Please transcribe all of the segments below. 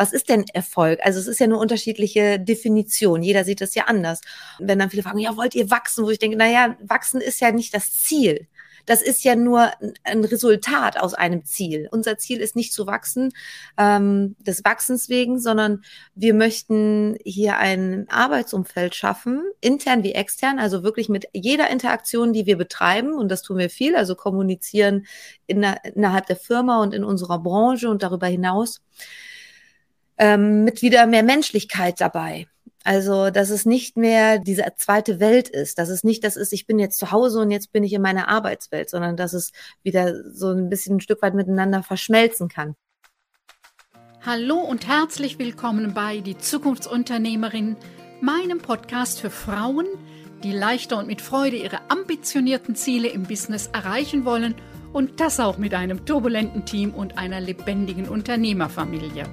was ist denn Erfolg? Also es ist ja eine unterschiedliche Definition. Jeder sieht das ja anders. Wenn dann viele fragen, ja, wollt ihr wachsen? Wo ich denke, naja, wachsen ist ja nicht das Ziel. Das ist ja nur ein Resultat aus einem Ziel. Unser Ziel ist nicht zu wachsen, ähm, des Wachsens wegen, sondern wir möchten hier ein Arbeitsumfeld schaffen, intern wie extern, also wirklich mit jeder Interaktion, die wir betreiben, und das tun wir viel, also kommunizieren in, innerhalb der Firma und in unserer Branche und darüber hinaus, ähm, mit wieder mehr Menschlichkeit dabei. Also, dass es nicht mehr diese zweite Welt ist, dass es nicht das ist, ich bin jetzt zu Hause und jetzt bin ich in meiner Arbeitswelt, sondern dass es wieder so ein bisschen ein Stück weit miteinander verschmelzen kann. Hallo und herzlich willkommen bei Die Zukunftsunternehmerin, meinem Podcast für Frauen, die leichter und mit Freude ihre ambitionierten Ziele im Business erreichen wollen und das auch mit einem turbulenten Team und einer lebendigen Unternehmerfamilie.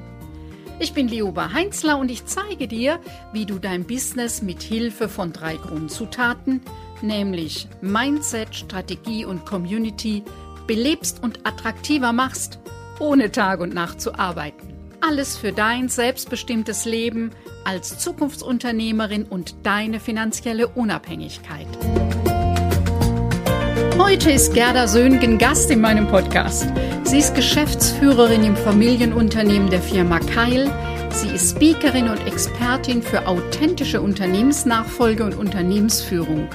Ich bin Lioba Heinzler und ich zeige dir, wie du dein Business mit Hilfe von drei Grundzutaten, nämlich Mindset, Strategie und Community, belebst und attraktiver machst, ohne Tag und Nacht zu arbeiten. Alles für dein selbstbestimmtes Leben als Zukunftsunternehmerin und deine finanzielle Unabhängigkeit. Heute ist Gerda Söhngen Gast in meinem Podcast. Sie ist Geschäftsführerin im Familienunternehmen der Firma Keil. Sie ist Speakerin und Expertin für authentische Unternehmensnachfolge und Unternehmensführung.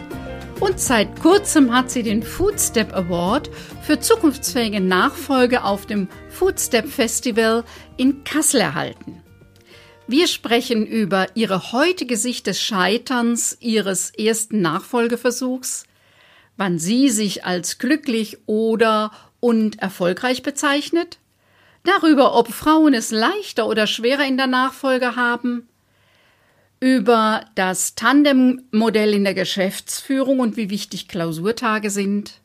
Und seit kurzem hat sie den Foodstep Award für zukunftsfähige Nachfolge auf dem Foodstep Festival in Kassel erhalten. Wir sprechen über ihre heutige Sicht des Scheiterns ihres ersten Nachfolgeversuchs, wann sie sich als glücklich oder und erfolgreich bezeichnet, darüber, ob Frauen es leichter oder schwerer in der Nachfolge haben, über das Tandemmodell in der Geschäftsführung und wie wichtig Klausurtage sind,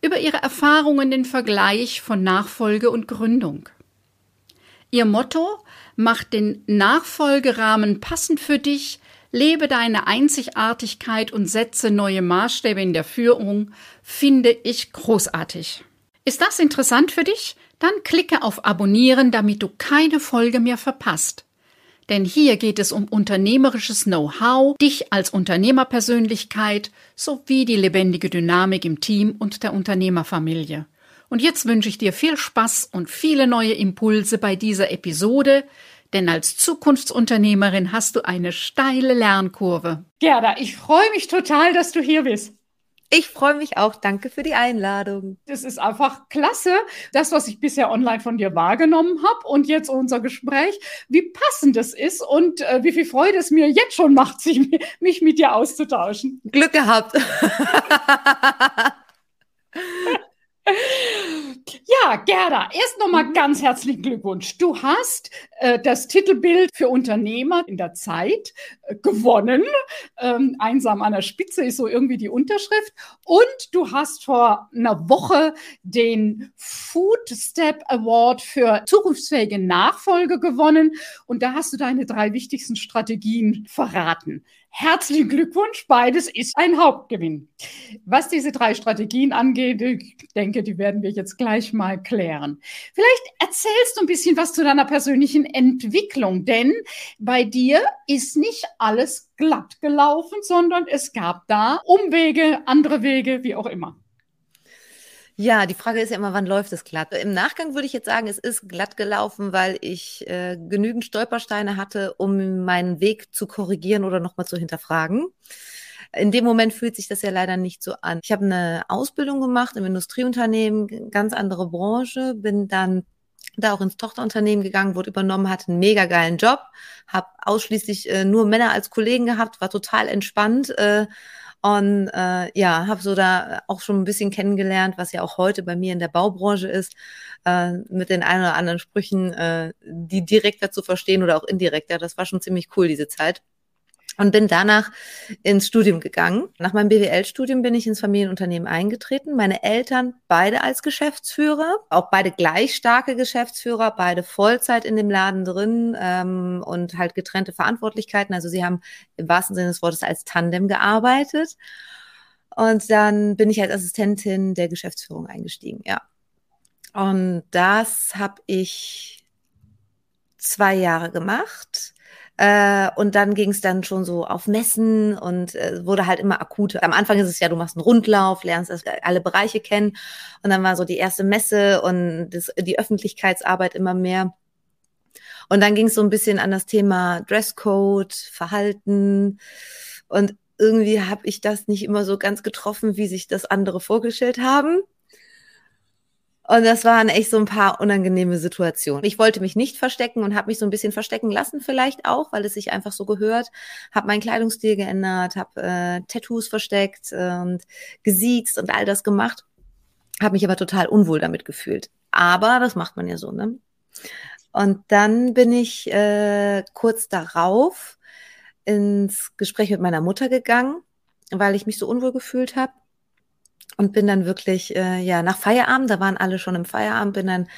über ihre Erfahrungen den Vergleich von Nachfolge und Gründung. Ihr Motto macht den Nachfolgerahmen passend für dich, lebe deine Einzigartigkeit und setze neue Maßstäbe in der Führung, finde ich großartig. Ist das interessant für dich? Dann klicke auf Abonnieren, damit du keine Folge mehr verpasst. Denn hier geht es um unternehmerisches Know-how, dich als Unternehmerpersönlichkeit sowie die lebendige Dynamik im Team und der Unternehmerfamilie. Und jetzt wünsche ich dir viel Spaß und viele neue Impulse bei dieser Episode, denn als Zukunftsunternehmerin hast du eine steile Lernkurve. Gerda, ich freue mich total, dass du hier bist. Ich freue mich auch. Danke für die Einladung. Das ist einfach klasse, das, was ich bisher online von dir wahrgenommen habe und jetzt unser Gespräch, wie passend es ist und äh, wie viel Freude es mir jetzt schon macht, sich, mich mit dir auszutauschen. Glück gehabt. Ja, Gerda, erst nochmal mhm. ganz herzlichen Glückwunsch. Du hast äh, das Titelbild für Unternehmer in der Zeit äh, gewonnen. Ähm, einsam an der Spitze ist so irgendwie die Unterschrift. Und du hast vor einer Woche den Food Step Award für zukunftsfähige Nachfolge gewonnen. Und da hast du deine drei wichtigsten Strategien verraten. Herzlichen Glückwunsch, beides ist ein Hauptgewinn. Was diese drei Strategien angeht, ich denke, die werden wir jetzt gleich mal klären. Vielleicht erzählst du ein bisschen was zu deiner persönlichen Entwicklung, denn bei dir ist nicht alles glatt gelaufen, sondern es gab da Umwege, andere Wege, wie auch immer. Ja, die Frage ist ja immer, wann läuft es glatt? Im Nachgang würde ich jetzt sagen, es ist glatt gelaufen, weil ich äh, genügend Stolpersteine hatte, um meinen Weg zu korrigieren oder nochmal zu hinterfragen. In dem Moment fühlt sich das ja leider nicht so an. Ich habe eine Ausbildung gemacht im Industrieunternehmen, ganz andere Branche, bin dann da auch ins Tochterunternehmen gegangen, wurde übernommen, hatte einen mega geilen Job, habe ausschließlich äh, nur Männer als Kollegen gehabt, war total entspannt. Äh, und äh, ja, habe so da auch schon ein bisschen kennengelernt, was ja auch heute bei mir in der Baubranche ist, äh, mit den ein oder anderen Sprüchen, äh, die direkter zu verstehen oder auch indirekter. Das war schon ziemlich cool, diese Zeit und bin danach ins Studium gegangen. Nach meinem BWL-Studium bin ich ins Familienunternehmen eingetreten. Meine Eltern beide als Geschäftsführer, auch beide gleich starke Geschäftsführer, beide Vollzeit in dem Laden drin ähm, und halt getrennte Verantwortlichkeiten. Also sie haben im wahrsten Sinne des Wortes als Tandem gearbeitet. Und dann bin ich als Assistentin der Geschäftsführung eingestiegen, ja. Und das habe ich zwei Jahre gemacht. Äh, und dann ging es dann schon so auf Messen und äh, wurde halt immer akut. Am Anfang ist es ja, du machst einen Rundlauf, lernst das, alle Bereiche kennen. Und dann war so die erste Messe und das, die Öffentlichkeitsarbeit immer mehr. Und dann ging es so ein bisschen an das Thema Dresscode, Verhalten. Und irgendwie habe ich das nicht immer so ganz getroffen, wie sich das andere vorgestellt haben. Und das waren echt so ein paar unangenehme Situationen. Ich wollte mich nicht verstecken und habe mich so ein bisschen verstecken lassen vielleicht auch, weil es sich einfach so gehört. Habe meinen Kleidungsstil geändert, habe äh, Tattoos versteckt und gesiezt und all das gemacht. Habe mich aber total unwohl damit gefühlt. Aber das macht man ja so, ne? Und dann bin ich äh, kurz darauf ins Gespräch mit meiner Mutter gegangen, weil ich mich so unwohl gefühlt habe und bin dann wirklich, äh, ja, nach Feierabend, da waren alle schon im Feierabend, bin dann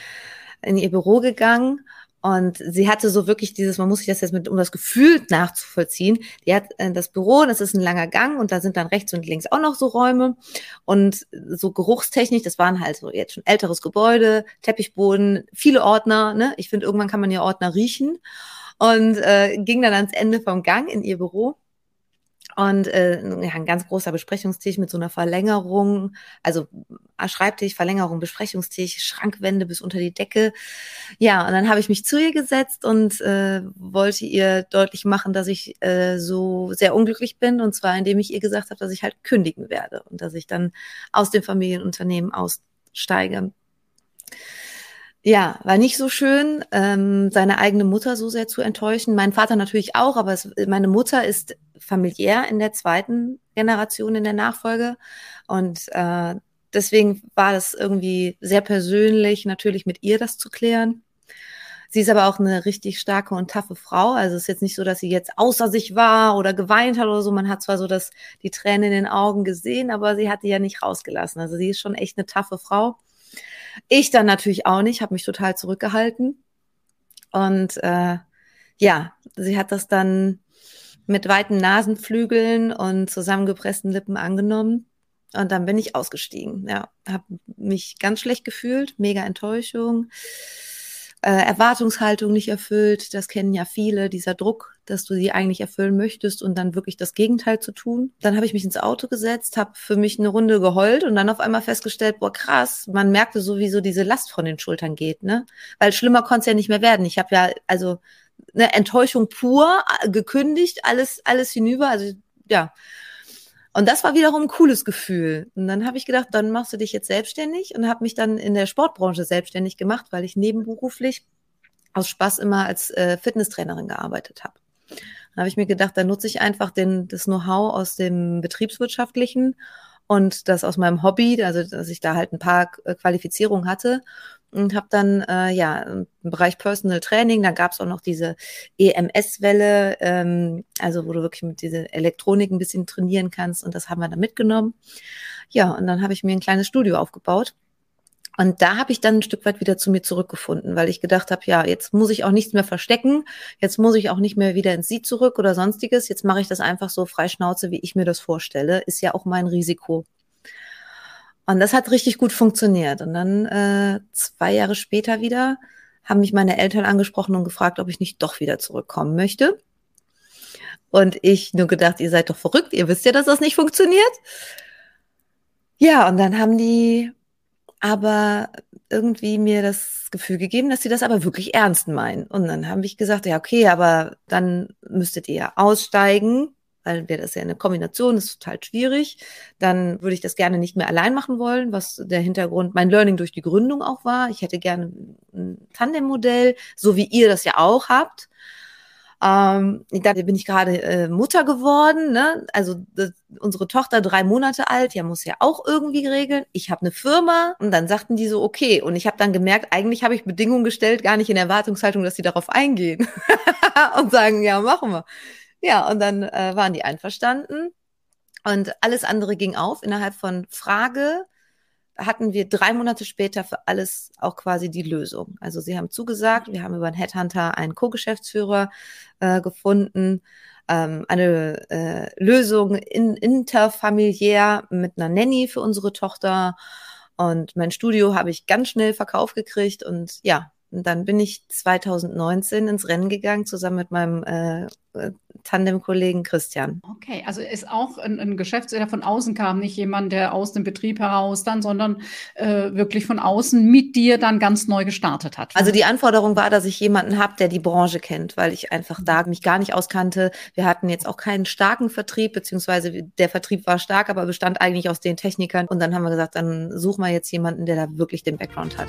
in ihr Büro gegangen und sie hatte so wirklich dieses, man muss sich das jetzt mit, um das Gefühl nachzuvollziehen, die hat äh, das Büro, das ist ein langer Gang und da sind dann rechts und links auch noch so Räume und so geruchstechnisch, das waren halt so jetzt schon älteres Gebäude, Teppichboden, viele Ordner, ne? Ich finde, irgendwann kann man ja Ordner riechen und äh, ging dann ans Ende vom Gang in ihr Büro und äh, ja, ein ganz großer Besprechungstisch mit so einer Verlängerung, also äh, Schreibtisch, Verlängerung, Besprechungstisch, Schrankwände bis unter die Decke. Ja, und dann habe ich mich zu ihr gesetzt und äh, wollte ihr deutlich machen, dass ich äh, so sehr unglücklich bin. Und zwar, indem ich ihr gesagt habe, dass ich halt kündigen werde und dass ich dann aus dem Familienunternehmen aussteige. Ja, war nicht so schön, ähm, seine eigene Mutter so sehr zu enttäuschen. Mein Vater natürlich auch, aber es, meine Mutter ist familiär in der zweiten Generation in der Nachfolge. Und äh, deswegen war das irgendwie sehr persönlich, natürlich mit ihr das zu klären. Sie ist aber auch eine richtig starke und taffe Frau. Also es ist jetzt nicht so, dass sie jetzt außer sich war oder geweint hat oder so. Man hat zwar so das, die Tränen in den Augen gesehen, aber sie hat die ja nicht rausgelassen. Also sie ist schon echt eine taffe Frau. Ich dann natürlich auch nicht, habe mich total zurückgehalten. Und äh, ja, sie hat das dann mit weiten Nasenflügeln und zusammengepressten Lippen angenommen. Und dann bin ich ausgestiegen. Ja, habe mich ganz schlecht gefühlt, mega Enttäuschung äh, Erwartungshaltung nicht erfüllt. Das kennen ja viele, dieser Druck, dass du sie eigentlich erfüllen möchtest und dann wirklich das Gegenteil zu tun. Dann habe ich mich ins Auto gesetzt, habe für mich eine Runde geheult und dann auf einmal festgestellt, boah krass, man merkte sowieso diese Last von den Schultern geht, ne? Weil schlimmer konnte es ja nicht mehr werden. Ich habe ja also eine Enttäuschung pur äh, gekündigt, alles alles hinüber, also ja. Und das war wiederum ein cooles Gefühl. Und dann habe ich gedacht, dann machst du dich jetzt selbstständig und habe mich dann in der Sportbranche selbstständig gemacht, weil ich nebenberuflich aus Spaß immer als äh, Fitnesstrainerin gearbeitet habe. Dann habe ich mir gedacht, dann nutze ich einfach den, das Know-how aus dem Betriebswirtschaftlichen und das aus meinem Hobby, also dass ich da halt ein paar äh, Qualifizierungen hatte und habe dann äh, ja im Bereich Personal Training, da gab es auch noch diese EMS-Welle, ähm, also wo du wirklich mit dieser Elektronik ein bisschen trainieren kannst und das haben wir dann mitgenommen. Ja, und dann habe ich mir ein kleines Studio aufgebaut. Und da habe ich dann ein Stück weit wieder zu mir zurückgefunden, weil ich gedacht habe, ja, jetzt muss ich auch nichts mehr verstecken, jetzt muss ich auch nicht mehr wieder ins Sie zurück oder sonstiges, jetzt mache ich das einfach so frei Schnauze, wie ich mir das vorstelle, ist ja auch mein Risiko. Und das hat richtig gut funktioniert. Und dann äh, zwei Jahre später wieder haben mich meine Eltern angesprochen und gefragt, ob ich nicht doch wieder zurückkommen möchte. Und ich nur gedacht, ihr seid doch verrückt, ihr wisst ja, dass das nicht funktioniert. Ja, und dann haben die aber irgendwie mir das Gefühl gegeben, dass sie das aber wirklich ernst meinen. Und dann habe ich gesagt, ja, okay, aber dann müsstet ihr aussteigen weil wäre das ja eine Kombination, ist total schwierig. Dann würde ich das gerne nicht mehr allein machen wollen, was der Hintergrund, mein Learning durch die Gründung auch war. Ich hätte gerne ein Tandem-Modell, so wie ihr das ja auch habt. Ähm, da bin ich gerade äh, Mutter geworden, ne? Also das, unsere Tochter drei Monate alt, ja muss ja auch irgendwie regeln. Ich habe eine Firma und dann sagten die so okay und ich habe dann gemerkt, eigentlich habe ich Bedingungen gestellt, gar nicht in Erwartungshaltung, dass sie darauf eingehen und sagen ja machen wir. Ja, und dann äh, waren die einverstanden. Und alles andere ging auf. Innerhalb von Frage hatten wir drei Monate später für alles auch quasi die Lösung. Also sie haben zugesagt, wir haben über einen Headhunter einen Co-Geschäftsführer äh, gefunden, ähm, eine äh, Lösung in, interfamiliär mit einer Nanny für unsere Tochter. Und mein Studio habe ich ganz schnell verkauft gekriegt und ja, Und dann bin ich 2019 ins Rennen gegangen, zusammen mit meinem äh, Tandem-Kollegen Christian. Okay, also ist auch ein, ein Geschäftsführer, der von außen kam, nicht jemand, der aus dem Betrieb heraus dann, sondern äh, wirklich von außen mit dir dann ganz neu gestartet hat. Also die Anforderung war, dass ich jemanden habe, der die Branche kennt, weil ich einfach da mich gar nicht auskannte. Wir hatten jetzt auch keinen starken Vertrieb, beziehungsweise der Vertrieb war stark, aber bestand eigentlich aus den Technikern. Und dann haben wir gesagt, dann suchen wir jetzt jemanden, der da wirklich den Background hat.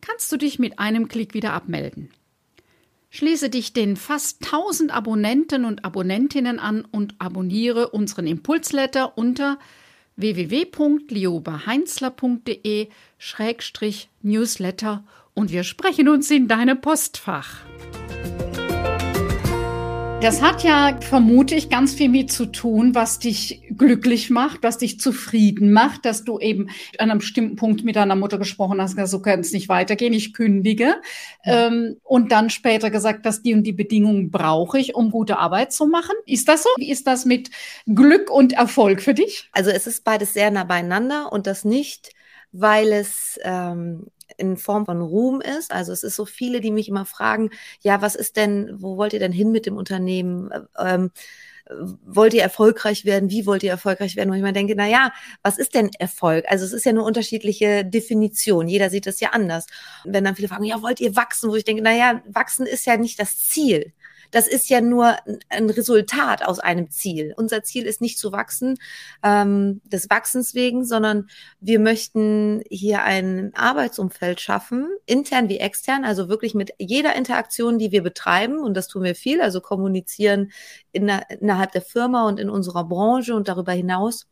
kannst du dich mit einem Klick wieder abmelden. Schließe dich den fast 1000 Abonnenten und Abonnentinnen an und abonniere unseren Impulsletter unter www.liobaheinzler.de-newsletter und wir sprechen uns in deinem Postfach. Das hat ja, vermute ich, ganz viel mit zu tun, was dich glücklich macht, was dich zufrieden macht, dass du eben an einem bestimmten Punkt mit deiner Mutter gesprochen hast, so kann es nicht weitergehen, ich kündige. Ja. Ähm, und dann später gesagt, dass die und die Bedingungen brauche ich, um gute Arbeit zu machen. Ist das so? Wie ist das mit Glück und Erfolg für dich? Also es ist beides sehr nah beieinander und das nicht, weil es ähm, in Form von Ruhm ist. Also es ist so viele, die mich immer fragen, ja, was ist denn, wo wollt ihr denn hin mit dem Unternehmen? Ähm, wollt ihr erfolgreich werden? Wie wollt ihr erfolgreich werden? Und ich mir denke, na ja, was ist denn Erfolg? Also es ist ja eine unterschiedliche Definition. Jeder sieht das ja anders. wenn dann viele fragen, ja, wollt ihr wachsen? Wo ich denke, na ja, wachsen ist ja nicht das Ziel das ist ja nur ein Resultat aus einem Ziel. Unser Ziel ist nicht zu wachsen, ähm, des Wachsens wegen, sondern wir möchten hier ein Arbeitsumfeld schaffen, intern wie extern, also wirklich mit jeder Interaktion, die wir betreiben, und das tun wir viel, also kommunizieren in, innerhalb der Firma und in unserer Branche und darüber hinaus,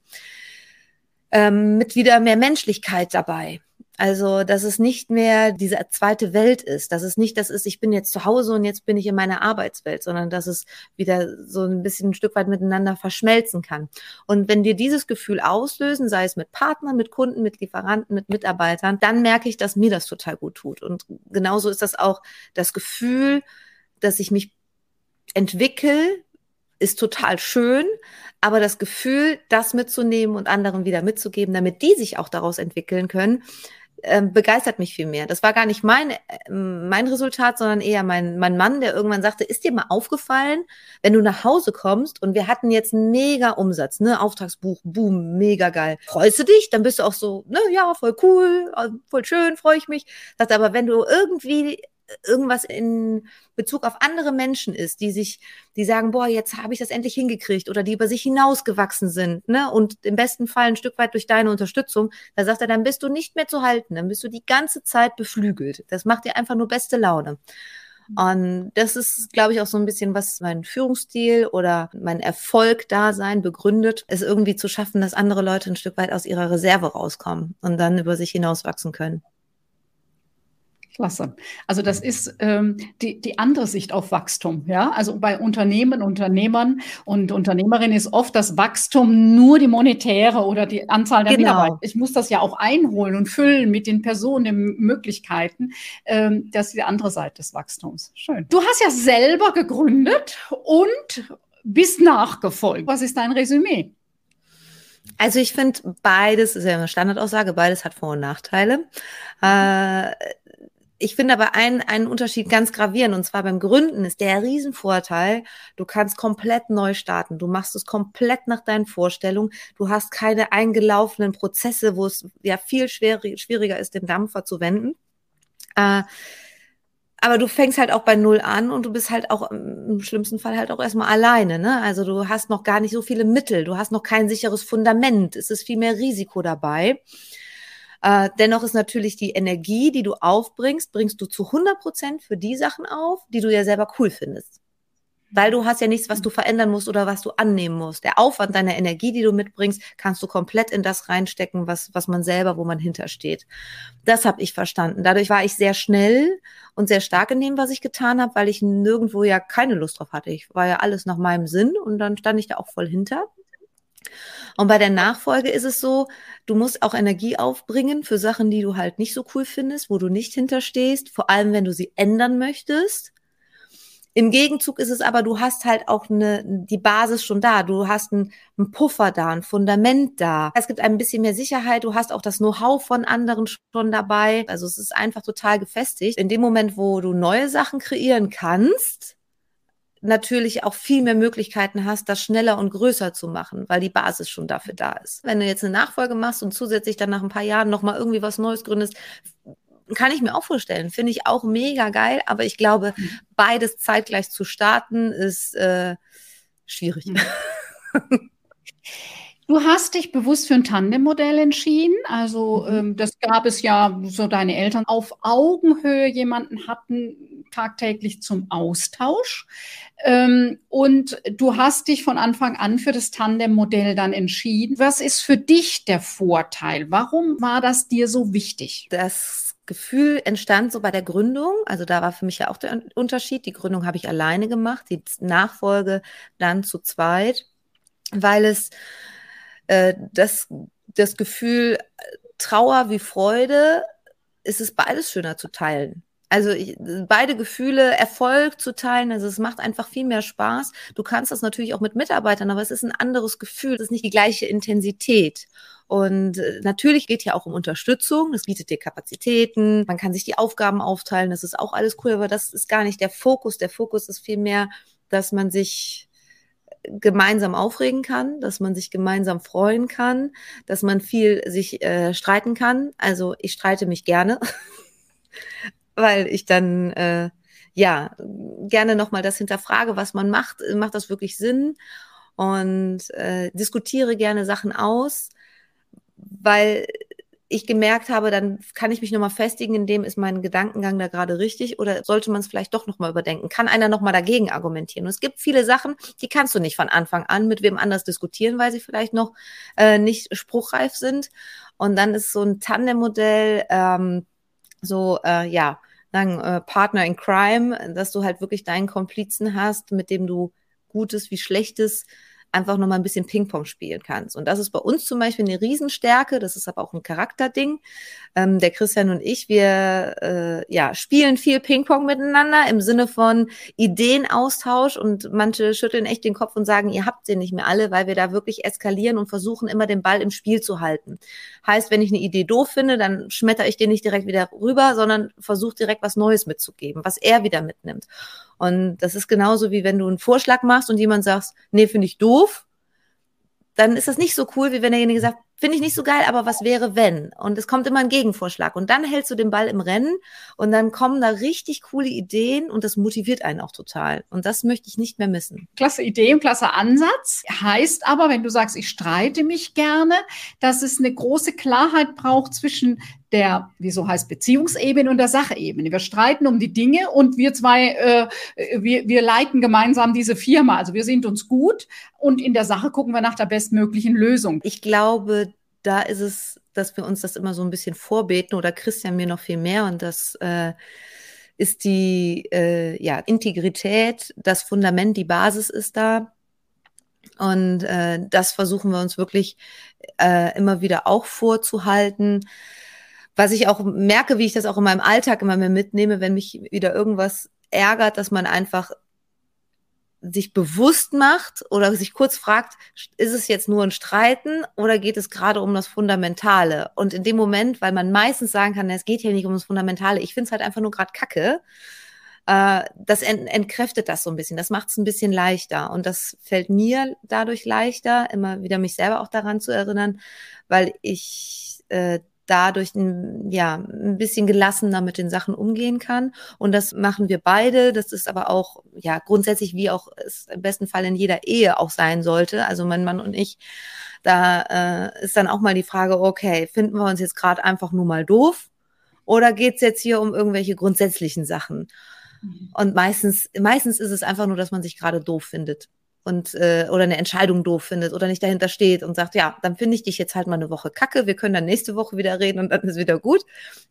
ähm, mit wieder mehr Menschlichkeit dabei. Also, dass es nicht mehr diese zweite Welt ist, dass es nicht das ist, ich bin jetzt zu Hause und jetzt bin ich in meiner Arbeitswelt, sondern dass es wieder so ein bisschen ein Stück weit miteinander verschmelzen kann. Und wenn wir dieses Gefühl auslösen, sei es mit Partnern, mit Kunden, mit Lieferanten, mit Mitarbeitern, dann merke ich, dass mir das total gut tut. Und genauso ist das auch das Gefühl, dass ich mich entwickle, ist total schön, aber das Gefühl, das mitzunehmen und anderen wieder mitzugeben, damit die sich auch daraus entwickeln können, ähm, begeistert mich viel mehr. Das war gar nicht mein, äh, mein Resultat, sondern eher mein, mein Mann, der irgendwann sagte, ist dir mal aufgefallen, wenn du nach Hause kommst und wir hatten jetzt einen mega Umsatz, ne, Auftragsbuch, boom, mega geil. Freust du dich? Dann bist du auch so, ne, ja, voll cool, äh, voll schön, freue ich mich. Sagt aber, wenn du irgendwie irgendwas in Bezug auf andere Menschen ist, die sich, die sagen, boah, jetzt habe ich das endlich hingekriegt oder die über sich hinausgewachsen sind, ne? Und im besten Fall ein Stück weit durch deine Unterstützung, da sagt er, dann bist du nicht mehr zu halten, dann bist du die ganze Zeit beflügelt. Das macht dir einfach nur beste Laune. Und das ist, glaube ich, auch so ein bisschen, was mein Führungsstil oder mein Erfolg da sein begründet, es irgendwie zu schaffen, dass andere Leute ein Stück weit aus ihrer Reserve rauskommen und dann über sich hinauswachsen können. Klasse. Also das ist ähm, die, die andere Sicht auf Wachstum. Ja, also bei Unternehmen, Unternehmern und Unternehmerinnen ist oft das Wachstum nur die monetäre oder die Anzahl der genau. Mitarbeiter. Ich muss das ja auch einholen und füllen mit den Personen, den Möglichkeiten. Ähm, das ist die andere Seite des Wachstums. Schön. Du hast ja selber gegründet und bist nachgefolgt. Was ist dein Resümee? Also ich finde beides, ist ja eine Standardaussage, beides hat Vor- und Nachteile. Äh, ich finde aber einen, einen Unterschied ganz gravierend, und zwar beim Gründen ist der Riesenvorteil, du kannst komplett neu starten. Du machst es komplett nach deinen Vorstellungen. Du hast keine eingelaufenen Prozesse, wo es ja viel schwer, schwieriger ist, den Dampfer zu wenden. Äh, aber du fängst halt auch bei Null an und du bist halt auch im schlimmsten Fall halt auch erstmal alleine. Ne? Also du hast noch gar nicht so viele Mittel, du hast noch kein sicheres Fundament, es ist viel mehr Risiko dabei. Äh, dennoch ist natürlich die Energie, die du aufbringst, bringst du zu 100 Prozent für die Sachen auf, die du ja selber cool findest. Weil du hast ja nichts, was du verändern musst oder was du annehmen musst. Der Aufwand deiner Energie, die du mitbringst, kannst du komplett in das reinstecken, was, was man selber, wo man hintersteht. Das habe ich verstanden. Dadurch war ich sehr schnell und sehr stark in dem, was ich getan habe, weil ich nirgendwo ja keine Lust drauf hatte. Ich war ja alles nach meinem Sinn und dann stand ich da auch voll hinter. Und bei der Nachfolge ist es so, du musst auch Energie aufbringen für Sachen, die du halt nicht so cool findest, wo du nicht hinterstehst, vor allem wenn du sie ändern möchtest. Im Gegenzug ist es aber, du hast halt auch eine, die Basis schon da. Du hast einen, einen Puffer da, ein Fundament da. Es gibt ein bisschen mehr Sicherheit. Du hast auch das Know-how von anderen schon dabei. Also es ist einfach total gefestigt. In dem Moment, wo du neue Sachen kreieren kannst, natürlich auch viel mehr Möglichkeiten hast, das schneller und größer zu machen, weil die Basis schon dafür da ist. Wenn du jetzt eine Nachfolge machst und zusätzlich dann nach ein paar Jahren nochmal irgendwie was Neues gründest, kann ich mir auch vorstellen. Finde ich auch mega geil, aber ich glaube, mhm. beides zeitgleich zu starten ist äh, schwierig. Mhm. Du hast dich bewusst für ein Tandem-Modell entschieden. Also mhm. ähm, das gab es ja, so deine Eltern auf Augenhöhe jemanden hatten tagtäglich zum Austausch. Ähm, und du hast dich von Anfang an für das Tandem-Modell dann entschieden. Was ist für dich der Vorteil? Warum war das dir so wichtig? Das Gefühl entstand so bei der Gründung. Also da war für mich ja auch der Unterschied. Die Gründung habe ich alleine gemacht, die Nachfolge dann zu zweit, weil es äh, das, das Gefühl Trauer wie Freude, ist es beides schöner zu teilen. Also ich, beide Gefühle, Erfolg zu teilen, also es macht einfach viel mehr Spaß. Du kannst das natürlich auch mit Mitarbeitern, aber es ist ein anderes Gefühl, es ist nicht die gleiche Intensität. Und äh, natürlich geht ja auch um Unterstützung, es bietet dir Kapazitäten, man kann sich die Aufgaben aufteilen, das ist auch alles cool, aber das ist gar nicht der Fokus. Der Fokus ist vielmehr, dass man sich gemeinsam aufregen kann, dass man sich gemeinsam freuen kann, dass man viel sich äh, streiten kann. Also ich streite mich gerne, weil ich dann äh, ja gerne nochmal das hinterfrage, was man macht. Macht das wirklich Sinn? Und äh, diskutiere gerne Sachen aus, weil ich gemerkt habe, dann kann ich mich nochmal festigen, in dem ist mein Gedankengang da gerade richtig oder sollte man es vielleicht doch nochmal überdenken? Kann einer nochmal dagegen argumentieren? Und es gibt viele Sachen, die kannst du nicht von Anfang an mit wem anders diskutieren, weil sie vielleicht noch äh, nicht spruchreif sind. Und dann ist so ein Tandem-Modell ähm, so, äh, ja, sagen, äh, Partner in Crime, dass du halt wirklich deinen Komplizen hast, mit dem du Gutes wie Schlechtes einfach nochmal ein bisschen Ping-Pong spielen kannst. Und das ist bei uns zum Beispiel eine Riesenstärke, das ist aber auch ein Charakterding. Ähm, der Christian und ich, wir äh, ja, spielen viel Ping-Pong miteinander im Sinne von Ideenaustausch und manche schütteln echt den Kopf und sagen, ihr habt sie nicht mehr alle, weil wir da wirklich eskalieren und versuchen immer den Ball im Spiel zu halten. Heißt, wenn ich eine Idee doof finde, dann schmetter ich den nicht direkt wieder rüber, sondern versuche direkt was Neues mitzugeben, was er wieder mitnimmt. Und das ist genauso wie wenn du einen Vorschlag machst und jemand sagt, nee, finde ich doof, dann ist das nicht so cool, wie wenn derjenige sagt, finde ich nicht so geil, aber was wäre, wenn? Und es kommt immer ein Gegenvorschlag. Und dann hältst du den Ball im Rennen und dann kommen da richtig coole Ideen und das motiviert einen auch total. Und das möchte ich nicht mehr missen. Klasse Idee und klasse Ansatz. Heißt aber, wenn du sagst, ich streite mich gerne, dass es eine große Klarheit braucht zwischen der, wie so heißt, Beziehungsebene und der Sachebene. Wir streiten um die Dinge und wir zwei, äh, wir, wir leiten gemeinsam diese Firma. Also wir sind uns gut und in der Sache gucken wir nach der bestmöglichen Lösung. Ich glaube, da ist es, dass wir uns das immer so ein bisschen vorbeten oder Christian mir noch viel mehr und das äh, ist die äh, ja, Integrität, das Fundament, die Basis ist da. Und äh, das versuchen wir uns wirklich äh, immer wieder auch vorzuhalten. Was ich auch merke, wie ich das auch in meinem Alltag immer mehr mitnehme, wenn mich wieder irgendwas ärgert, dass man einfach sich bewusst macht oder sich kurz fragt, ist es jetzt nur ein Streiten oder geht es gerade um das Fundamentale? Und in dem Moment, weil man meistens sagen kann, es geht hier nicht um das Fundamentale, ich finde es halt einfach nur gerade Kacke, äh, das ent entkräftet das so ein bisschen, das macht es ein bisschen leichter. Und das fällt mir dadurch leichter, immer wieder mich selber auch daran zu erinnern, weil ich äh, dadurch ein, ja, ein bisschen gelassener mit den Sachen umgehen kann. Und das machen wir beide. Das ist aber auch, ja, grundsätzlich, wie auch es im besten Fall in jeder Ehe auch sein sollte. Also mein Mann und ich, da äh, ist dann auch mal die Frage, okay, finden wir uns jetzt gerade einfach nur mal doof? Oder geht's jetzt hier um irgendwelche grundsätzlichen Sachen? Mhm. Und meistens, meistens ist es einfach nur, dass man sich gerade doof findet und äh, oder eine Entscheidung doof findet oder nicht dahinter steht und sagt, ja, dann finde ich dich jetzt halt mal eine Woche kacke, wir können dann nächste Woche wieder reden und dann ist wieder gut.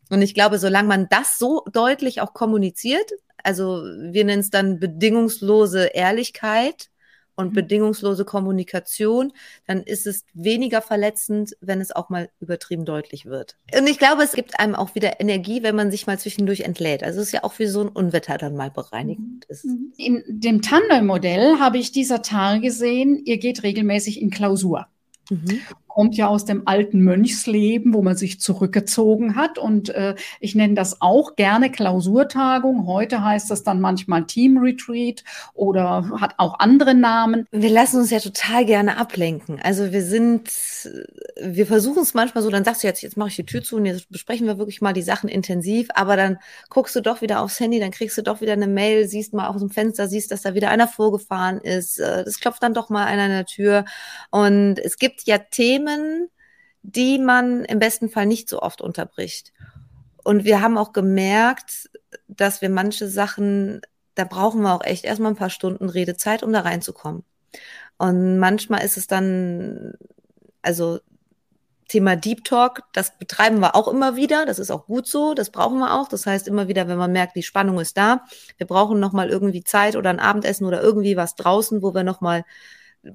Und ich glaube, solange man das so deutlich auch kommuniziert, also wir nennen es dann bedingungslose Ehrlichkeit, und mhm. bedingungslose Kommunikation, dann ist es weniger verletzend, wenn es auch mal übertrieben deutlich wird. Und ich glaube, es gibt einem auch wieder Energie, wenn man sich mal zwischendurch entlädt. Also es ist ja auch wie so ein Unwetter dann mal bereinigend ist. Mhm. In dem Tandem-Modell habe ich dieser Tage gesehen, ihr geht regelmäßig in Klausur. Mhm kommt ja aus dem alten Mönchsleben, wo man sich zurückgezogen hat. Und äh, ich nenne das auch gerne Klausurtagung. Heute heißt das dann manchmal Team Retreat oder hat auch andere Namen. Wir lassen uns ja total gerne ablenken. Also wir sind, wir versuchen es manchmal so, dann sagst du jetzt, jetzt mache ich die Tür zu und jetzt besprechen wir wirklich mal die Sachen intensiv, aber dann guckst du doch wieder aufs Handy, dann kriegst du doch wieder eine Mail, siehst mal aus dem Fenster, siehst, dass da wieder einer vorgefahren ist. Äh, das klopft dann doch mal einer an der Tür. Und es gibt ja Themen, Themen, die man im besten Fall nicht so oft unterbricht. Und wir haben auch gemerkt, dass wir manche Sachen, da brauchen wir auch echt erstmal ein paar Stunden Redezeit, um da reinzukommen. Und manchmal ist es dann, also Thema Deep Talk, das betreiben wir auch immer wieder. Das ist auch gut so. Das brauchen wir auch. Das heißt immer wieder, wenn man merkt, die Spannung ist da, wir brauchen nochmal irgendwie Zeit oder ein Abendessen oder irgendwie was draußen, wo wir nochmal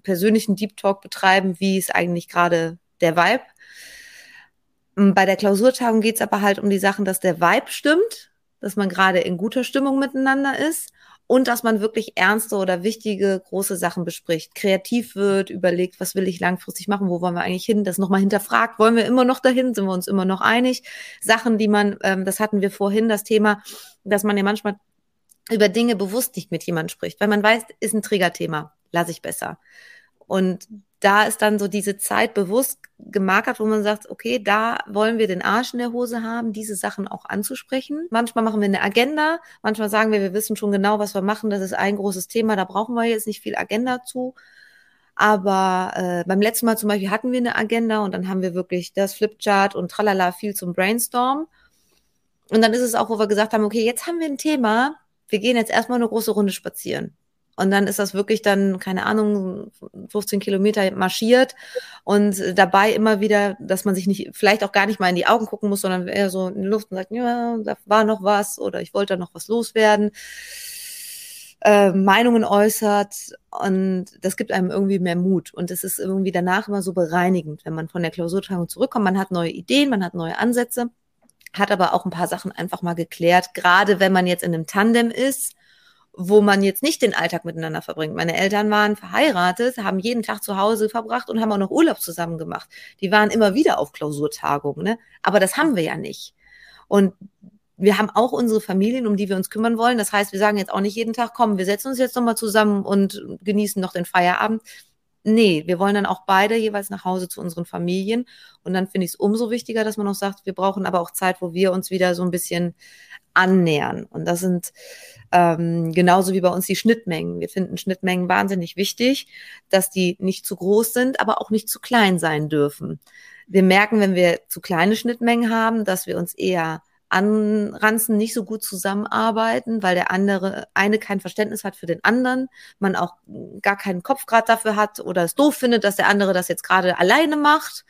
persönlichen Deep Talk betreiben, wie ist eigentlich gerade der Vibe. Ähm, bei der Klausurtagung geht es aber halt um die Sachen, dass der Vibe stimmt, dass man gerade in guter Stimmung miteinander ist und dass man wirklich ernste oder wichtige große Sachen bespricht, kreativ wird, überlegt, was will ich langfristig machen, wo wollen wir eigentlich hin, das nochmal hinterfragt, wollen wir immer noch dahin, sind wir uns immer noch einig. Sachen, die man, ähm, das hatten wir vorhin, das Thema, dass man ja manchmal über Dinge bewusst nicht mit jemandem spricht, weil man weiß, ist ein Triggerthema lasse ich besser. Und da ist dann so diese Zeit bewusst gemarkert, wo man sagt, okay, da wollen wir den Arsch in der Hose haben, diese Sachen auch anzusprechen. Manchmal machen wir eine Agenda, manchmal sagen wir, wir wissen schon genau, was wir machen, das ist ein großes Thema, da brauchen wir jetzt nicht viel Agenda zu. Aber äh, beim letzten Mal zum Beispiel hatten wir eine Agenda und dann haben wir wirklich das Flipchart und tralala viel zum Brainstorm. Und dann ist es auch, wo wir gesagt haben, okay, jetzt haben wir ein Thema, wir gehen jetzt erstmal eine große Runde spazieren. Und dann ist das wirklich dann, keine Ahnung, 15 Kilometer marschiert und dabei immer wieder, dass man sich nicht, vielleicht auch gar nicht mal in die Augen gucken muss, sondern eher so in die Luft und sagt, ja, da war noch was oder ich wollte da noch was loswerden, äh, Meinungen äußert. Und das gibt einem irgendwie mehr Mut. Und es ist irgendwie danach immer so bereinigend, wenn man von der Klausurtagung zurückkommt. Man hat neue Ideen, man hat neue Ansätze, hat aber auch ein paar Sachen einfach mal geklärt, gerade wenn man jetzt in einem Tandem ist wo man jetzt nicht den Alltag miteinander verbringt. Meine Eltern waren verheiratet, haben jeden Tag zu Hause verbracht und haben auch noch Urlaub zusammen gemacht. Die waren immer wieder auf Klausurtagungen, ne? aber das haben wir ja nicht. Und wir haben auch unsere Familien, um die wir uns kümmern wollen. Das heißt, wir sagen jetzt auch nicht jeden Tag, komm, wir setzen uns jetzt nochmal zusammen und genießen noch den Feierabend. Nee, wir wollen dann auch beide jeweils nach Hause zu unseren Familien. Und dann finde ich es umso wichtiger, dass man auch sagt, wir brauchen aber auch Zeit, wo wir uns wieder so ein bisschen annähern. Und das sind ähm, genauso wie bei uns die Schnittmengen. Wir finden Schnittmengen wahnsinnig wichtig, dass die nicht zu groß sind, aber auch nicht zu klein sein dürfen. Wir merken, wenn wir zu kleine Schnittmengen haben, dass wir uns eher anranzen, nicht so gut zusammenarbeiten, weil der andere eine kein Verständnis hat für den anderen, man auch gar keinen Kopf gerade dafür hat oder es doof findet, dass der andere das jetzt gerade alleine macht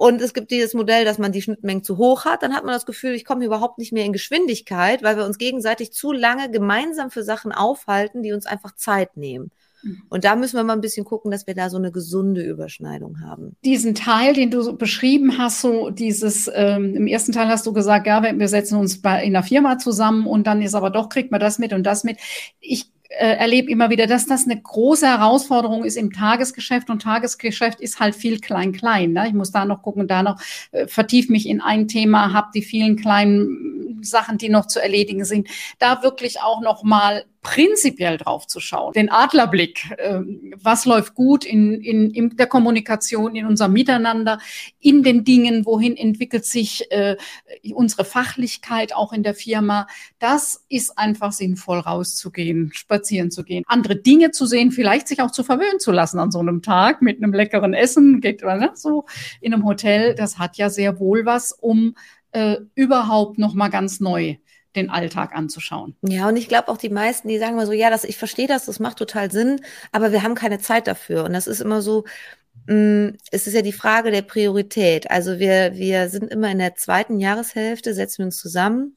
und es gibt dieses Modell, dass man die Schnittmengen zu hoch hat, dann hat man das Gefühl, ich komme überhaupt nicht mehr in Geschwindigkeit, weil wir uns gegenseitig zu lange gemeinsam für Sachen aufhalten, die uns einfach Zeit nehmen. Mhm. Und da müssen wir mal ein bisschen gucken, dass wir da so eine gesunde Überschneidung haben. Diesen Teil, den du so beschrieben hast, so dieses, ähm, im ersten Teil hast du gesagt, ja, wir setzen uns bei, in der Firma zusammen und dann ist aber doch, kriegt man das mit und das mit. Ich äh, erlebe immer wieder, dass das eine große Herausforderung ist im Tagesgeschäft und Tagesgeschäft ist halt viel klein-klein. Ne? Ich muss da noch gucken, da noch äh, vertief mich in ein Thema, habe die vielen kleinen Sachen, die noch zu erledigen sind, da wirklich auch noch mal prinzipiell drauf zu schauen, den Adlerblick, äh, was läuft gut in, in, in der Kommunikation, in unserem Miteinander, in den Dingen, wohin entwickelt sich äh, unsere Fachlichkeit auch in der Firma. Das ist einfach sinnvoll, rauszugehen, spazieren zu gehen, andere Dinge zu sehen, vielleicht sich auch zu verwöhnen zu lassen an so einem Tag mit einem leckeren Essen, geht ne, so in einem Hotel. Das hat ja sehr wohl was, um äh, überhaupt noch mal ganz neu den Alltag anzuschauen. Ja, und ich glaube auch die meisten, die sagen immer so, ja, das, ich verstehe das, das macht total Sinn, aber wir haben keine Zeit dafür. Und das ist immer so, mm, es ist ja die Frage der Priorität. Also wir, wir sind immer in der zweiten Jahreshälfte, setzen wir uns zusammen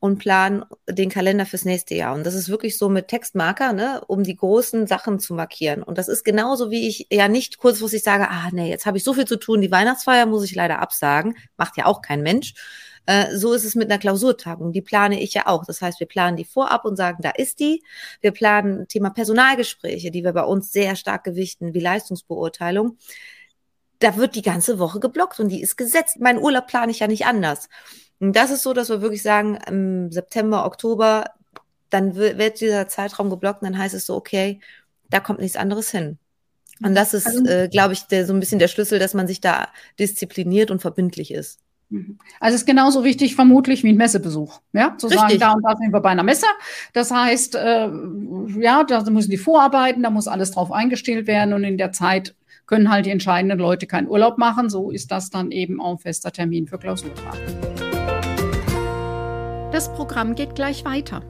und planen den Kalender fürs nächste Jahr. Und das ist wirklich so mit Textmarker, ne, um die großen Sachen zu markieren. Und das ist genauso, wie ich ja nicht kurzfristig sage, ah nee, jetzt habe ich so viel zu tun, die Weihnachtsfeier muss ich leider absagen. Macht ja auch kein Mensch. Äh, so ist es mit einer Klausurtagung. Die plane ich ja auch. Das heißt, wir planen die vorab und sagen, da ist die. Wir planen Thema Personalgespräche, die wir bei uns sehr stark gewichten, wie Leistungsbeurteilung. Da wird die ganze Woche geblockt und die ist gesetzt. Mein Urlaub plane ich ja nicht anders. Und das ist so, dass wir wirklich sagen, im September, Oktober, dann wird dieser Zeitraum geblockt und dann heißt es so, okay, da kommt nichts anderes hin. Und das ist, also, äh, glaube ich, der, so ein bisschen der Schlüssel, dass man sich da diszipliniert und verbindlich ist. Mhm. Also es ist genauso wichtig vermutlich wie ein Messebesuch. Ja, zu Richtig. sagen, da und da sind wir bei einer Messe. Das heißt, äh, ja, da müssen die vorarbeiten, da muss alles drauf eingestellt werden und in der Zeit können halt die entscheidenden Leute keinen Urlaub machen. So ist das dann eben auch ein fester Termin für Klausurtag. Das Programm geht gleich weiter.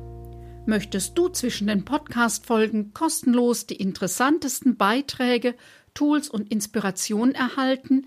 Möchtest du zwischen den Podcast-Folgen kostenlos die interessantesten Beiträge, Tools und Inspirationen erhalten,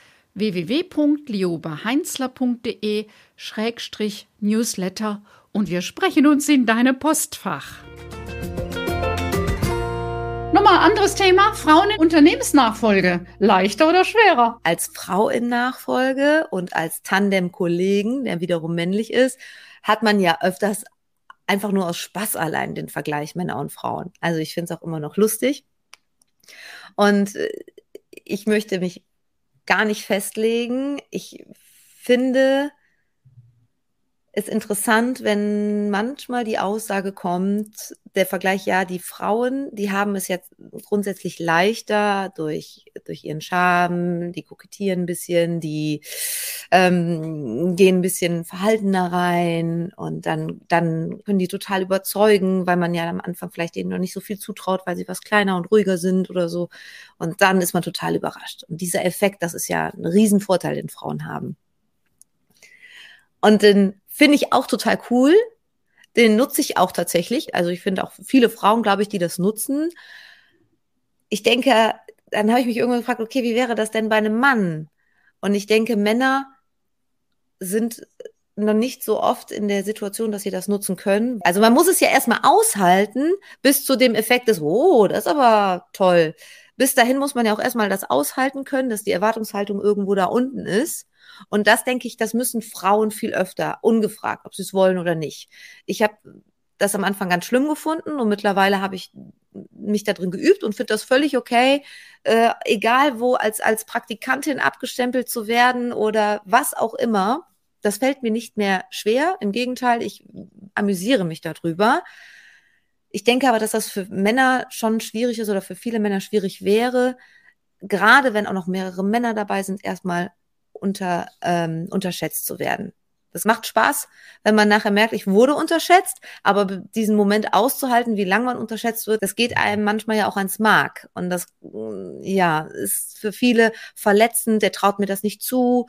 www.liobeheinzler.de-newsletter und wir sprechen uns in deinem Postfach. Nochmal anderes Thema, Frauen in Unternehmensnachfolge. Leichter oder schwerer? Als Frau in Nachfolge und als Tandem-Kollegen, der wiederum männlich ist, hat man ja öfters einfach nur aus Spaß allein den Vergleich Männer und Frauen. Also ich finde es auch immer noch lustig. Und äh, ich möchte mich gar nicht festlegen. Ich finde es interessant, wenn manchmal die Aussage kommt, der Vergleich, ja, die Frauen, die haben es jetzt grundsätzlich leichter durch, durch ihren Charme, die kokettieren ein bisschen, die ähm, gehen ein bisschen verhaltener rein und dann, dann können die total überzeugen, weil man ja am Anfang vielleicht denen noch nicht so viel zutraut, weil sie was kleiner und ruhiger sind oder so. Und dann ist man total überrascht. Und dieser Effekt, das ist ja ein Riesenvorteil, den Frauen haben. Und den finde ich auch total cool. Den nutze ich auch tatsächlich. Also ich finde auch viele Frauen, glaube ich, die das nutzen. Ich denke, dann habe ich mich irgendwann gefragt, okay, wie wäre das denn bei einem Mann? Und ich denke, Männer sind noch nicht so oft in der Situation, dass sie das nutzen können. Also man muss es ja erstmal aushalten, bis zu dem Effekt des, oh, das ist aber toll. Bis dahin muss man ja auch erstmal das aushalten können, dass die Erwartungshaltung irgendwo da unten ist. Und das denke ich, das müssen Frauen viel öfter, ungefragt, ob sie es wollen oder nicht. Ich habe das am Anfang ganz schlimm gefunden und mittlerweile habe ich mich da drin geübt und finde das völlig okay, äh, egal wo als, als Praktikantin abgestempelt zu werden oder was auch immer. Das fällt mir nicht mehr schwer. Im Gegenteil, ich amüsiere mich darüber. Ich denke aber, dass das für Männer schon schwierig ist oder für viele Männer schwierig wäre, gerade wenn auch noch mehrere Männer dabei sind, erstmal unter, ähm, unterschätzt zu werden. Das macht Spaß, wenn man nachher merkt, ich wurde unterschätzt, aber diesen Moment auszuhalten, wie lange man unterschätzt wird, das geht einem manchmal ja auch ans Mark. Und das, mm, ja, ist für viele verletzend, der traut mir das nicht zu.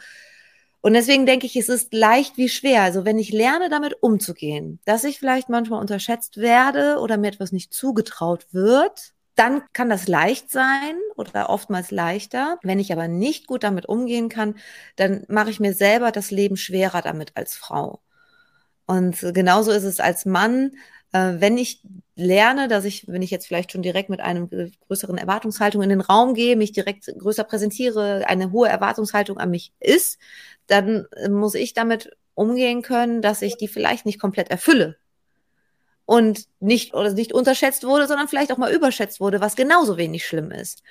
Und deswegen denke ich, es ist leicht wie schwer. Also wenn ich lerne, damit umzugehen, dass ich vielleicht manchmal unterschätzt werde oder mir etwas nicht zugetraut wird, dann kann das leicht sein oder oftmals leichter. Wenn ich aber nicht gut damit umgehen kann, dann mache ich mir selber das Leben schwerer damit als Frau. Und genauso ist es als Mann, äh, wenn ich lerne, dass ich, wenn ich jetzt vielleicht schon direkt mit einem größeren Erwartungshaltung in den Raum gehe, mich direkt größer präsentiere, eine hohe Erwartungshaltung an mich ist, dann muss ich damit umgehen können, dass ich die vielleicht nicht komplett erfülle und nicht oder nicht unterschätzt wurde, sondern vielleicht auch mal überschätzt wurde, was genauso wenig schlimm ist.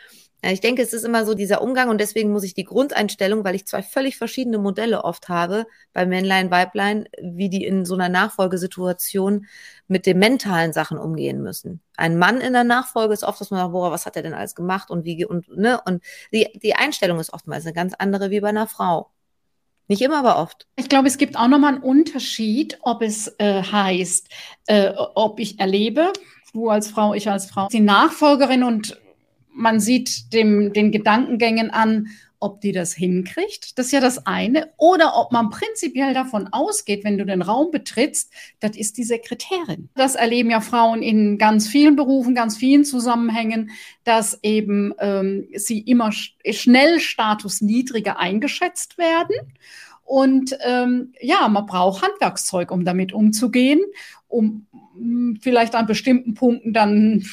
Ich denke, es ist immer so dieser Umgang und deswegen muss ich die Grundeinstellung, weil ich zwei völlig verschiedene Modelle oft habe, bei Männlein, Weiblein, wie die in so einer Nachfolgesituation mit den mentalen Sachen umgehen müssen. Ein Mann in der Nachfolge ist oft, dass man sagt, boah, was hat er denn alles gemacht und wie, und, ne, und die, die Einstellung ist oftmals eine ganz andere wie bei einer Frau. Nicht immer, aber oft. Ich glaube, es gibt auch nochmal einen Unterschied, ob es äh, heißt, äh, ob ich erlebe, du als Frau, ich als Frau, die Nachfolgerin und man sieht dem, den Gedankengängen an, ob die das hinkriegt, das ist ja das eine, oder ob man prinzipiell davon ausgeht, wenn du den Raum betrittst, das ist die Sekretärin. Das erleben ja Frauen in ganz vielen Berufen, ganz vielen Zusammenhängen, dass eben ähm, sie immer sch schnell statusniedriger eingeschätzt werden. Und ähm, ja, man braucht Handwerkszeug, um damit umzugehen, um hm, vielleicht an bestimmten Punkten dann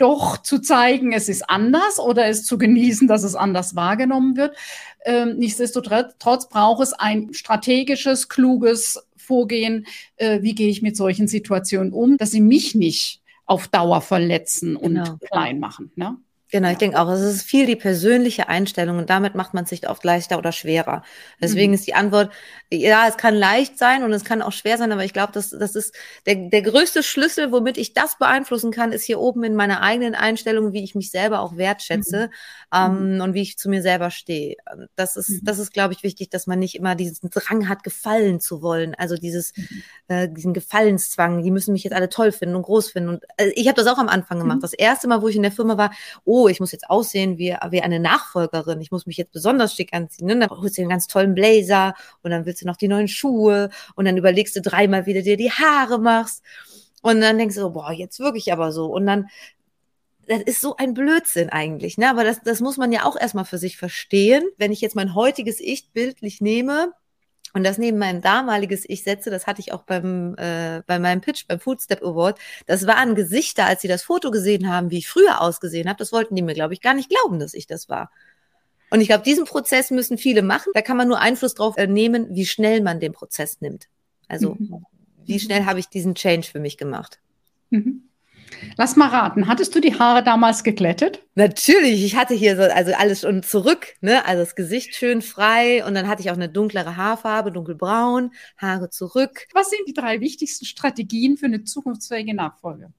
doch zu zeigen, es ist anders oder es zu genießen, dass es anders wahrgenommen wird. Ähm, nichtsdestotrotz braucht es ein strategisches, kluges Vorgehen. Äh, wie gehe ich mit solchen Situationen um, dass sie mich nicht auf Dauer verletzen und genau. klein machen. Ne? Genau, ich denke auch, es ist viel die persönliche Einstellung und damit macht man es sich oft leichter oder schwerer. Deswegen mhm. ist die Antwort, ja, es kann leicht sein und es kann auch schwer sein, aber ich glaube, das, das ist der, der größte Schlüssel, womit ich das beeinflussen kann, ist hier oben in meiner eigenen Einstellung, wie ich mich selber auch wertschätze mhm. ähm, mhm. und wie ich zu mir selber stehe. Das ist, mhm. das ist, glaube ich, wichtig, dass man nicht immer diesen Drang hat, gefallen zu wollen. Also dieses, mhm. äh, diesen Gefallenszwang, die müssen mich jetzt alle toll finden und groß finden. Und äh, ich habe das auch am Anfang gemacht. Mhm. Das erste Mal, wo ich in der Firma war, oh, oh, ich muss jetzt aussehen wie, wie eine Nachfolgerin, ich muss mich jetzt besonders schick anziehen. Ne? Dann holst du einen ganz tollen Blazer und dann willst du noch die neuen Schuhe und dann überlegst du dreimal, wie du dir die Haare machst. Und dann denkst du so, boah, jetzt wirklich aber so. Und dann, das ist so ein Blödsinn eigentlich, ne? Aber das, das muss man ja auch erstmal für sich verstehen. Wenn ich jetzt mein heutiges Ich bildlich nehme, und das neben meinem damaliges Ich setze, das hatte ich auch beim, äh, bei meinem Pitch, beim Foodstep Award, das waren Gesichter, als sie das Foto gesehen haben, wie ich früher ausgesehen habe, das wollten die mir, glaube ich, gar nicht glauben, dass ich das war. Und ich glaube, diesen Prozess müssen viele machen. Da kann man nur Einfluss drauf äh, nehmen, wie schnell man den Prozess nimmt. Also, mhm. wie schnell habe ich diesen Change für mich gemacht. Mhm. Lass mal raten, hattest du die Haare damals geglättet? Natürlich, ich hatte hier so, also alles schon zurück, ne? Also das Gesicht schön frei und dann hatte ich auch eine dunklere Haarfarbe, dunkelbraun, Haare zurück. Was sind die drei wichtigsten Strategien für eine zukunftsfähige Nachfolge?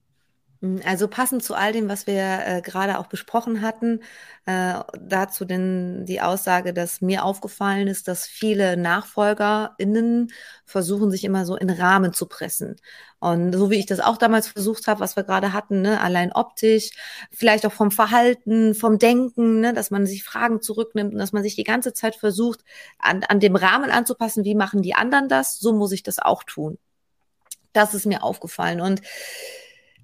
Hm, also passend zu all dem, was wir äh, gerade auch besprochen hatten, äh, dazu denn die Aussage, dass mir aufgefallen ist, dass viele NachfolgerInnen versuchen, sich immer so in Rahmen zu pressen. Und so wie ich das auch damals versucht habe, was wir gerade hatten, ne, allein optisch, vielleicht auch vom Verhalten, vom Denken, ne, dass man sich Fragen zurücknimmt und dass man sich die ganze Zeit versucht, an, an dem Rahmen anzupassen, wie machen die anderen das, so muss ich das auch tun. Das ist mir aufgefallen. Und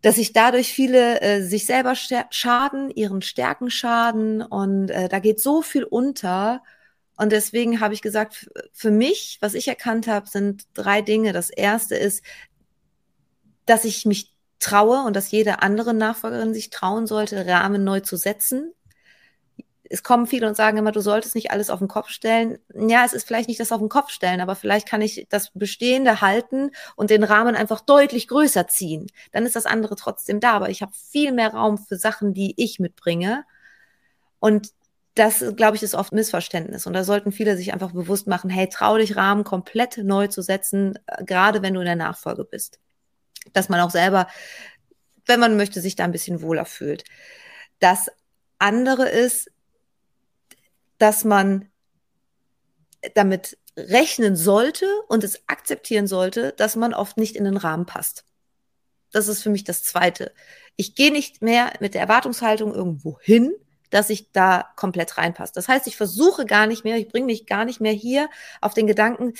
dass sich dadurch viele äh, sich selber schaden, ihren Stärken schaden und äh, da geht so viel unter. Und deswegen habe ich gesagt, für mich, was ich erkannt habe, sind drei Dinge. Das erste ist, dass ich mich traue und dass jede andere Nachfolgerin sich trauen sollte, Rahmen neu zu setzen es kommen viele und sagen immer, du solltest nicht alles auf den Kopf stellen. Ja, es ist vielleicht nicht das auf den Kopf stellen, aber vielleicht kann ich das Bestehende halten und den Rahmen einfach deutlich größer ziehen. Dann ist das andere trotzdem da, aber ich habe viel mehr Raum für Sachen, die ich mitbringe. Und das, glaube ich, ist oft Missverständnis. Und da sollten viele sich einfach bewusst machen, hey, trau dich, Rahmen komplett neu zu setzen, äh, gerade wenn du in der Nachfolge bist. Dass man auch selber, wenn man möchte, sich da ein bisschen wohler fühlt. Das andere ist, dass man damit rechnen sollte und es akzeptieren sollte, dass man oft nicht in den Rahmen passt. Das ist für mich das Zweite. Ich gehe nicht mehr mit der Erwartungshaltung irgendwo hin, dass ich da komplett reinpasse. Das heißt, ich versuche gar nicht mehr, ich bringe mich gar nicht mehr hier auf den Gedanken,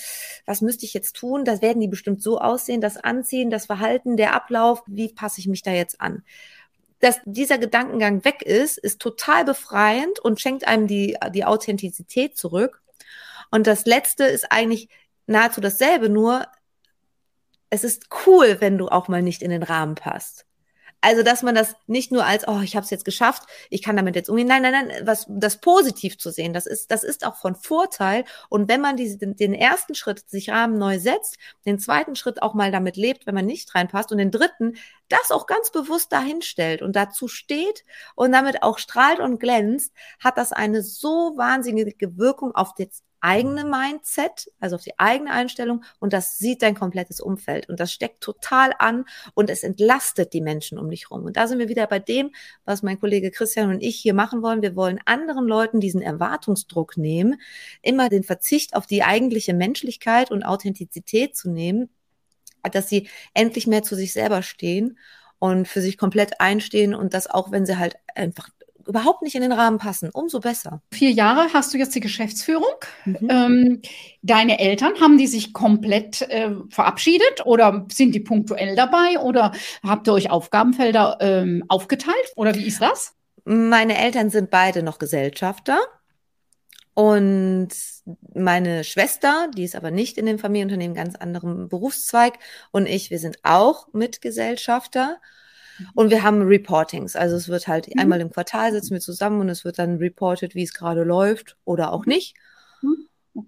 was müsste ich jetzt tun? Das werden die bestimmt so aussehen, das Anziehen, das Verhalten, der Ablauf, wie passe ich mich da jetzt an? Dass dieser Gedankengang weg ist, ist total befreiend und schenkt einem die, die Authentizität zurück. Und das letzte ist eigentlich nahezu dasselbe, nur es ist cool, wenn du auch mal nicht in den Rahmen passt. Also, dass man das nicht nur als, oh, ich habe es jetzt geschafft, ich kann damit jetzt umgehen. Nein, nein, nein, was das positiv zu sehen, das ist, das ist auch von Vorteil. Und wenn man diese, den ersten Schritt sich Rahmen neu setzt, den zweiten Schritt auch mal damit lebt, wenn man nicht reinpasst, und den dritten, das auch ganz bewusst dahin stellt und dazu steht und damit auch strahlt und glänzt, hat das eine so wahnsinnige Wirkung auf das eigene Mindset, also auf die eigene Einstellung und das sieht dein komplettes Umfeld und das steckt total an und es entlastet die Menschen um dich rum. Und da sind wir wieder bei dem, was mein Kollege Christian und ich hier machen wollen. Wir wollen anderen Leuten diesen Erwartungsdruck nehmen, immer den Verzicht auf die eigentliche Menschlichkeit und Authentizität zu nehmen, dass sie endlich mehr zu sich selber stehen und für sich komplett einstehen und das auch, wenn sie halt einfach überhaupt nicht in den Rahmen passen, umso besser. Vier Jahre hast du jetzt die Geschäftsführung. Mhm. Ähm, deine Eltern, haben die sich komplett äh, verabschiedet oder sind die punktuell dabei oder habt ihr euch Aufgabenfelder ähm, aufgeteilt oder wie ist das? Meine Eltern sind beide noch Gesellschafter. Und meine Schwester, die ist aber nicht in dem Familienunternehmen, ganz anderem Berufszweig, und ich, wir sind auch Mitgesellschafter. Und wir haben Reportings. Also es wird halt mhm. einmal im Quartal sitzen wir zusammen und es wird dann reported, wie es gerade läuft oder auch nicht.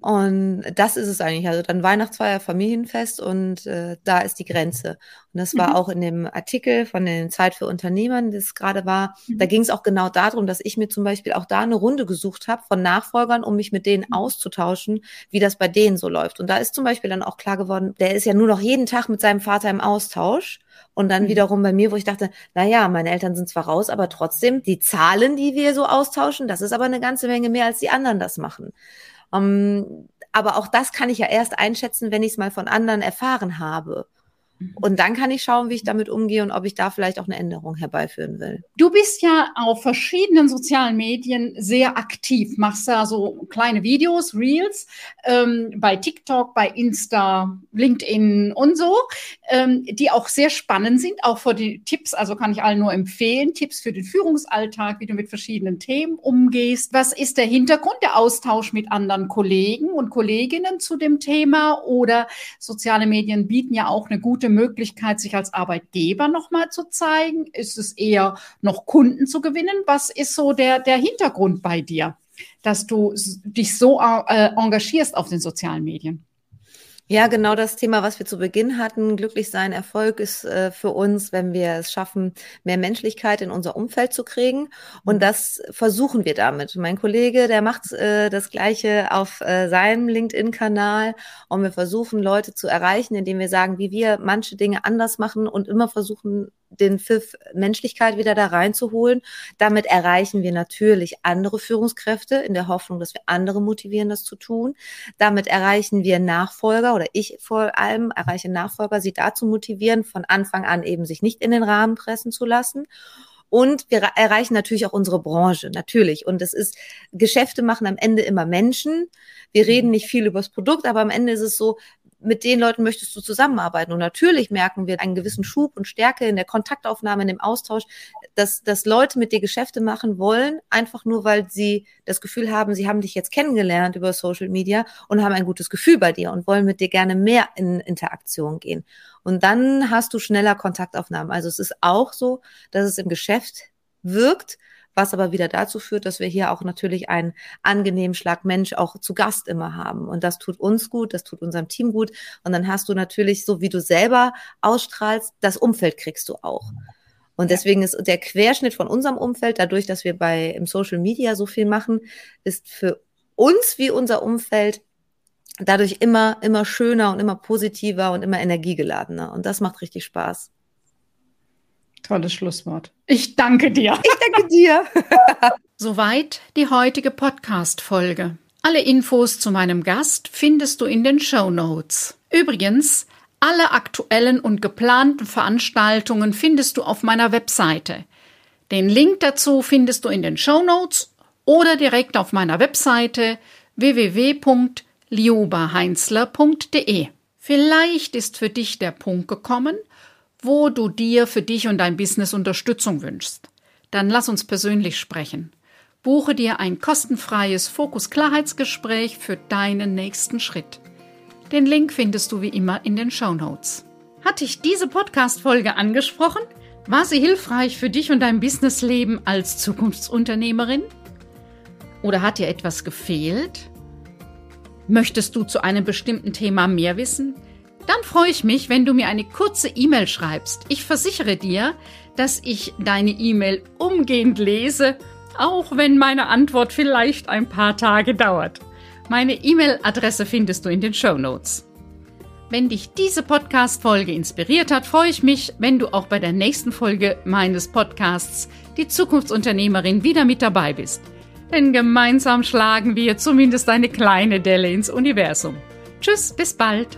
Und das ist es eigentlich. Also dann Weihnachtsfeier, Familienfest und äh, da ist die Grenze. Und das war mhm. auch in dem Artikel von den Zeit für Unternehmern, das gerade war. Mhm. Da ging es auch genau darum, dass ich mir zum Beispiel auch da eine Runde gesucht habe von Nachfolgern, um mich mit denen mhm. auszutauschen, wie das bei denen so läuft. Und da ist zum Beispiel dann auch klar geworden, der ist ja nur noch jeden Tag mit seinem Vater im Austausch. Und dann mhm. wiederum bei mir, wo ich dachte, na ja, meine Eltern sind zwar raus, aber trotzdem die Zahlen, die wir so austauschen, das ist aber eine ganze Menge mehr, als die anderen das machen. Um, ähm, aber auch das kann ich ja erst einschätzen, wenn ich es mal von anderen erfahren habe. Mhm. Und dann kann ich schauen, wie ich damit umgehe und ob ich da vielleicht auch eine Änderung herbeiführen will. Du bist ja auf verschiedenen sozialen Medien sehr aktiv, machst da so kleine Videos, Reels, ähm, bei TikTok, bei Insta, LinkedIn und so, ähm, die auch sehr spannend sind, auch für die Tipps, also kann ich allen nur empfehlen, Tipps für den Führungsalltag, wie du mit verschiedenen Themen umgehst. Was ist der Hintergrund, der Austausch mit anderen Kollegen und Kolleginnen zu dem Thema? Oder soziale Medien bieten ja auch eine gute Möglichkeit, sich als Arbeitgeber nochmal zu zeigen? Ist es eher noch Kunden zu gewinnen? Was ist so der, der Hintergrund bei dir, dass du dich so äh, engagierst auf den sozialen Medien? Ja, genau das Thema, was wir zu Beginn hatten. Glücklich sein, Erfolg ist äh, für uns, wenn wir es schaffen, mehr Menschlichkeit in unser Umfeld zu kriegen. Und mhm. das versuchen wir damit. Mein Kollege, der macht äh, das Gleiche auf äh, seinem LinkedIn-Kanal. Und wir versuchen, Leute zu erreichen, indem wir sagen, wie wir manche Dinge anders machen und immer versuchen, den Pfiff Menschlichkeit wieder da reinzuholen. Damit erreichen wir natürlich andere Führungskräfte in der Hoffnung, dass wir andere motivieren, das zu tun. Damit erreichen wir Nachfolger oder ich vor allem erreiche Nachfolger, sie dazu motivieren, von Anfang an eben sich nicht in den Rahmen pressen zu lassen. Und wir erreichen natürlich auch unsere Branche, natürlich. Und es ist, Geschäfte machen am Ende immer Menschen. Wir reden mhm. nicht viel über das Produkt, aber am Ende ist es so, mit den Leuten möchtest du zusammenarbeiten. Und natürlich merken wir einen gewissen Schub und Stärke in der Kontaktaufnahme, in dem Austausch, dass, dass Leute mit dir Geschäfte machen wollen, einfach nur, weil sie das Gefühl haben, sie haben dich jetzt kennengelernt über Social Media und haben ein gutes Gefühl bei dir und wollen mit dir gerne mehr in Interaktion gehen. Und dann hast du schneller Kontaktaufnahmen. Also es ist auch so, dass es im Geschäft wirkt, was aber wieder dazu führt, dass wir hier auch natürlich einen angenehmen Schlag Mensch auch zu Gast immer haben. Und das tut uns gut, das tut unserem Team gut. Und dann hast du natürlich, so wie du selber ausstrahlst, das Umfeld kriegst du auch. Und deswegen ist der Querschnitt von unserem Umfeld, dadurch, dass wir bei im Social Media so viel machen, ist für uns wie unser Umfeld dadurch immer, immer schöner und immer positiver und immer energiegeladener. Und das macht richtig Spaß. Tolles Schlusswort. Ich danke dir. Ich danke dir. Soweit die heutige Podcast-Folge. Alle Infos zu meinem Gast findest du in den Show Notes. Übrigens, alle aktuellen und geplanten Veranstaltungen findest du auf meiner Webseite. Den Link dazu findest du in den Show Notes oder direkt auf meiner Webseite www.liobaheinzler.de. Vielleicht ist für dich der Punkt gekommen, wo du dir für dich und dein Business Unterstützung wünschst. Dann lass uns persönlich sprechen. Buche dir ein kostenfreies Fokus-Klarheitsgespräch für deinen nächsten Schritt. Den Link findest du wie immer in den Show Notes. Hat dich diese Podcast-Folge angesprochen? War sie hilfreich für dich und dein Businessleben als Zukunftsunternehmerin? Oder hat dir etwas gefehlt? Möchtest du zu einem bestimmten Thema mehr wissen? Dann freue ich mich, wenn du mir eine kurze E-Mail schreibst. Ich versichere dir, dass ich deine E-Mail umgehend lese, auch wenn meine Antwort vielleicht ein paar Tage dauert. Meine E-Mail-Adresse findest du in den Show Notes. Wenn dich diese Podcast-Folge inspiriert hat, freue ich mich, wenn du auch bei der nächsten Folge meines Podcasts Die Zukunftsunternehmerin wieder mit dabei bist. Denn gemeinsam schlagen wir zumindest eine kleine Delle ins Universum. Tschüss, bis bald.